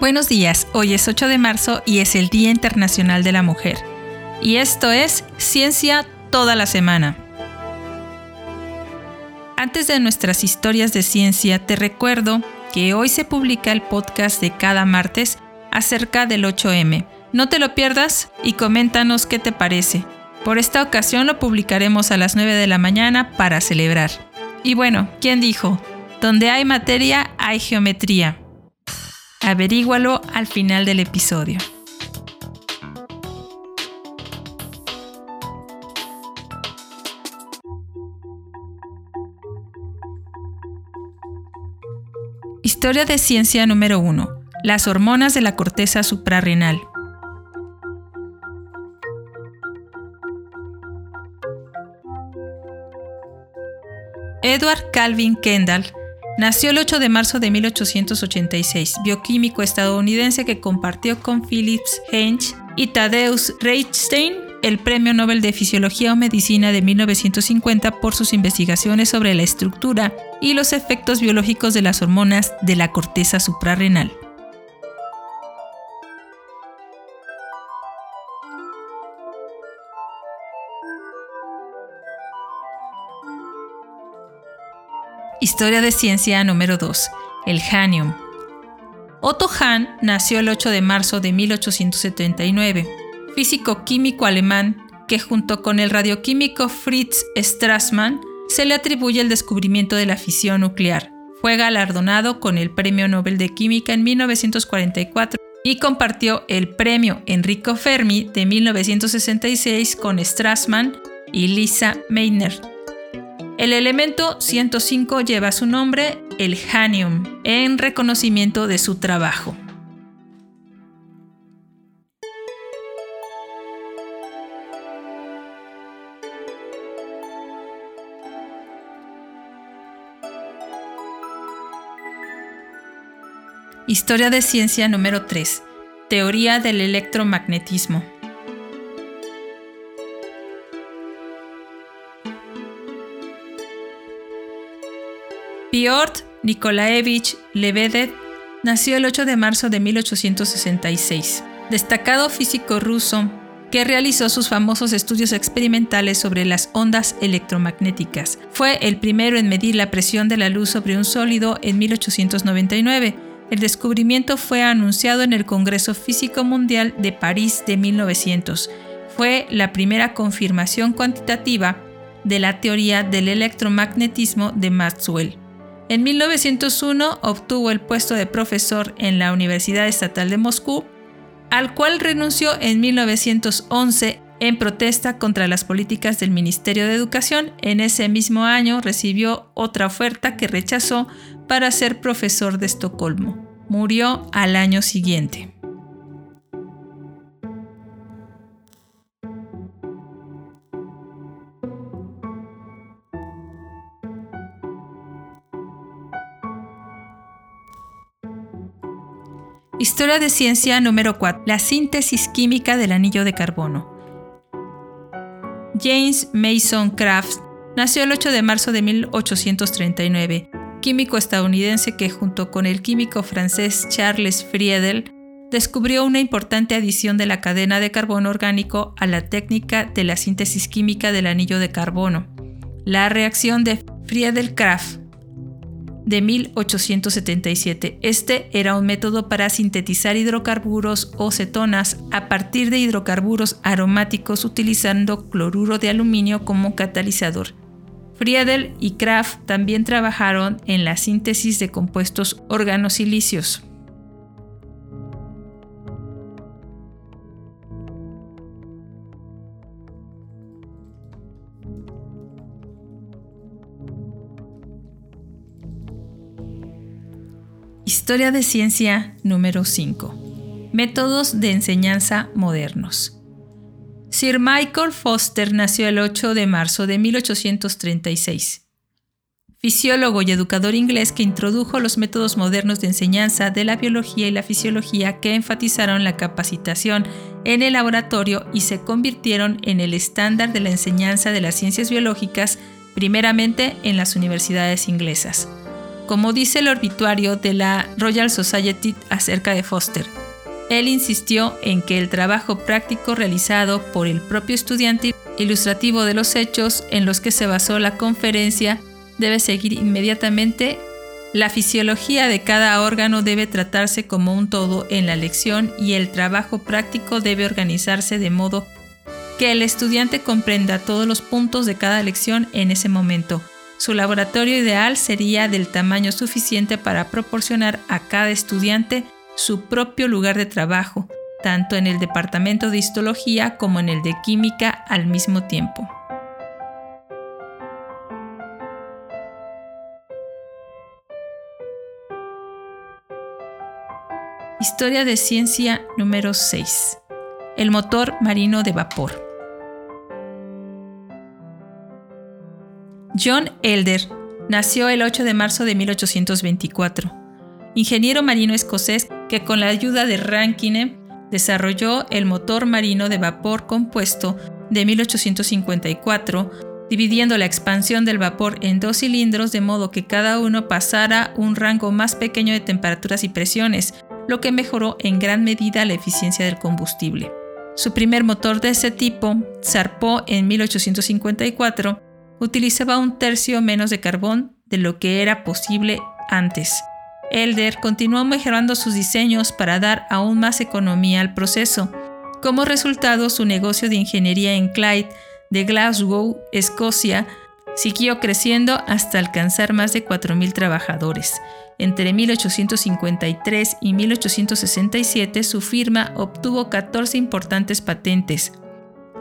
Buenos días, hoy es 8 de marzo y es el Día Internacional de la Mujer. Y esto es Ciencia toda la semana. Antes de nuestras historias de ciencia, te recuerdo que hoy se publica el podcast de cada martes acerca del 8M. No te lo pierdas y coméntanos qué te parece. Por esta ocasión lo publicaremos a las 9 de la mañana para celebrar. Y bueno, ¿quién dijo? Donde hay materia, hay geometría. Averígualo al final del episodio. Historia de ciencia número 1. Las hormonas de la corteza suprarrenal. Edward Calvin Kendall nació el 8 de marzo de 1886, bioquímico estadounidense que compartió con Philips Henge y Tadeusz Reichstein el Premio Nobel de Fisiología o Medicina de 1950 por sus investigaciones sobre la estructura y los efectos biológicos de las hormonas de la corteza suprarrenal. Historia de ciencia número 2. El Hanium. Otto Hahn nació el 8 de marzo de 1879, físico químico alemán que junto con el radioquímico Fritz Strassmann se le atribuye el descubrimiento de la fisión nuclear. Fue galardonado con el Premio Nobel de Química en 1944 y compartió el Premio Enrico Fermi de 1966 con Strassmann y Lisa Meitner. El elemento 105 lleva su nombre, el Hanium, en reconocimiento de su trabajo. Historia de ciencia número 3. Teoría del electromagnetismo. Piotr Nikolaevich Lebedev nació el 8 de marzo de 1866, destacado físico ruso que realizó sus famosos estudios experimentales sobre las ondas electromagnéticas. Fue el primero en medir la presión de la luz sobre un sólido en 1899. El descubrimiento fue anunciado en el Congreso Físico Mundial de París de 1900. Fue la primera confirmación cuantitativa de la teoría del electromagnetismo de Maxwell. En 1901 obtuvo el puesto de profesor en la Universidad Estatal de Moscú, al cual renunció en 1911 en protesta contra las políticas del Ministerio de Educación. En ese mismo año recibió otra oferta que rechazó para ser profesor de Estocolmo. Murió al año siguiente. Historia de ciencia número 4. La síntesis química del anillo de carbono. James Mason Crafts nació el 8 de marzo de 1839, químico estadounidense que junto con el químico francés Charles Friedel descubrió una importante adición de la cadena de carbono orgánico a la técnica de la síntesis química del anillo de carbono. La reacción de Friedel-Crafts de 1877. Este era un método para sintetizar hidrocarburos o cetonas a partir de hidrocarburos aromáticos utilizando cloruro de aluminio como catalizador. Friedel y Kraft también trabajaron en la síntesis de compuestos organosilicios. Historia de ciencia número 5. Métodos de enseñanza modernos. Sir Michael Foster nació el 8 de marzo de 1836. Fisiólogo y educador inglés que introdujo los métodos modernos de enseñanza de la biología y la fisiología que enfatizaron la capacitación en el laboratorio y se convirtieron en el estándar de la enseñanza de las ciencias biológicas, primeramente en las universidades inglesas. Como dice el obituario de la Royal Society acerca de Foster. Él insistió en que el trabajo práctico realizado por el propio estudiante ilustrativo de los hechos en los que se basó la conferencia debe seguir inmediatamente. La fisiología de cada órgano debe tratarse como un todo en la lección y el trabajo práctico debe organizarse de modo que el estudiante comprenda todos los puntos de cada lección en ese momento. Su laboratorio ideal sería del tamaño suficiente para proporcionar a cada estudiante su propio lugar de trabajo, tanto en el departamento de histología como en el de química al mismo tiempo. Historia de ciencia número 6. El motor marino de vapor. John Elder nació el 8 de marzo de 1824, ingeniero marino escocés que con la ayuda de Rankine desarrolló el motor marino de vapor compuesto de 1854, dividiendo la expansión del vapor en dos cilindros de modo que cada uno pasara un rango más pequeño de temperaturas y presiones, lo que mejoró en gran medida la eficiencia del combustible. Su primer motor de ese tipo zarpó en 1854 utilizaba un tercio menos de carbón de lo que era posible antes. Elder continuó mejorando sus diseños para dar aún más economía al proceso. Como resultado, su negocio de ingeniería en Clyde de Glasgow, Escocia, siguió creciendo hasta alcanzar más de 4.000 trabajadores. Entre 1853 y 1867 su firma obtuvo 14 importantes patentes,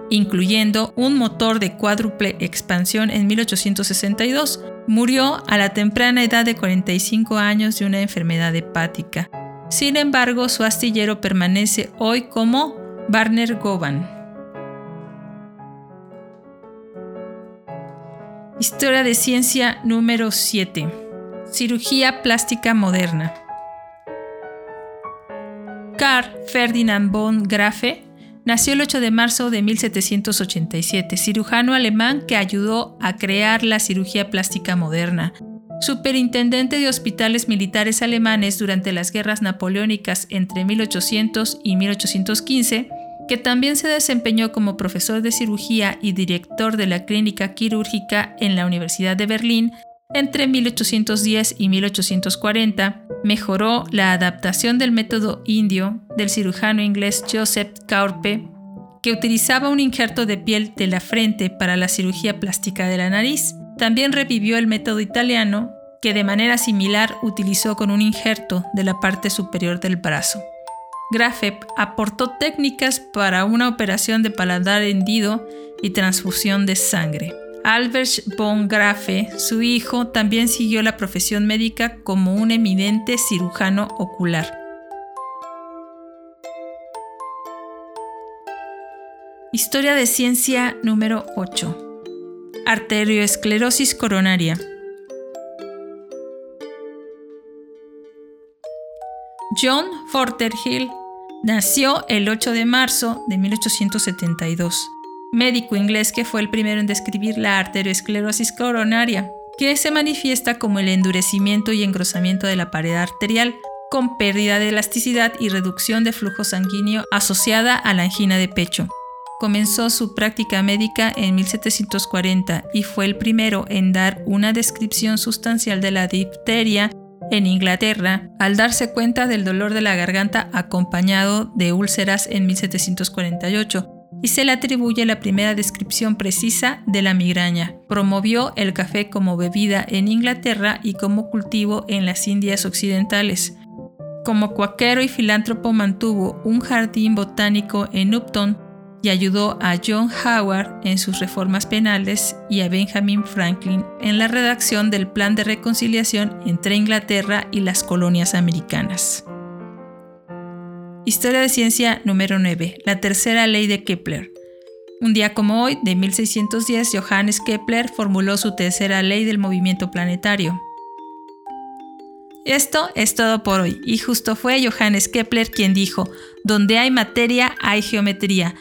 incluyendo un motor de cuádruple expansión en 1862. Murió a la temprana edad de 45 años de una enfermedad hepática. Sin embargo, su astillero permanece hoy como Barner Govan. Historia de ciencia número 7. Cirugía plástica moderna. Carl Ferdinand von Grafe Nació el 8 de marzo de 1787, cirujano alemán que ayudó a crear la cirugía plástica moderna. Superintendente de hospitales militares alemanes durante las guerras napoleónicas entre 1800 y 1815, que también se desempeñó como profesor de cirugía y director de la clínica quirúrgica en la Universidad de Berlín entre 1810 y 1840, mejoró la adaptación del método indio del cirujano inglés Joseph Caurpe, que utilizaba un injerto de piel de la frente para la cirugía plástica de la nariz. También revivió el método italiano, que de manera similar utilizó con un injerto de la parte superior del brazo. Grafep aportó técnicas para una operación de paladar hendido y transfusión de sangre. Albert von Grafe, su hijo, también siguió la profesión médica como un eminente cirujano ocular. Historia de ciencia número 8. Arterioesclerosis coronaria. John Forterhill nació el 8 de marzo de 1872 médico inglés que fue el primero en describir la arteriosclerosis coronaria, que se manifiesta como el endurecimiento y engrosamiento de la pared arterial, con pérdida de elasticidad y reducción de flujo sanguíneo asociada a la angina de pecho. Comenzó su práctica médica en 1740 y fue el primero en dar una descripción sustancial de la difteria en Inglaterra al darse cuenta del dolor de la garganta acompañado de úlceras en 1748 y se le atribuye la primera descripción precisa de la migraña. Promovió el café como bebida en Inglaterra y como cultivo en las Indias Occidentales. Como cuaquero y filántropo mantuvo un jardín botánico en Upton y ayudó a John Howard en sus reformas penales y a Benjamin Franklin en la redacción del Plan de Reconciliación entre Inglaterra y las colonias americanas. Historia de ciencia número 9. La tercera ley de Kepler. Un día como hoy, de 1610, Johannes Kepler formuló su tercera ley del movimiento planetario. Esto es todo por hoy, y justo fue Johannes Kepler quien dijo, donde hay materia hay geometría.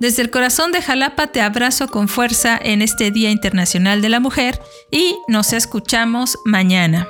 Desde el corazón de Jalapa te abrazo con fuerza en este Día Internacional de la Mujer y nos escuchamos mañana.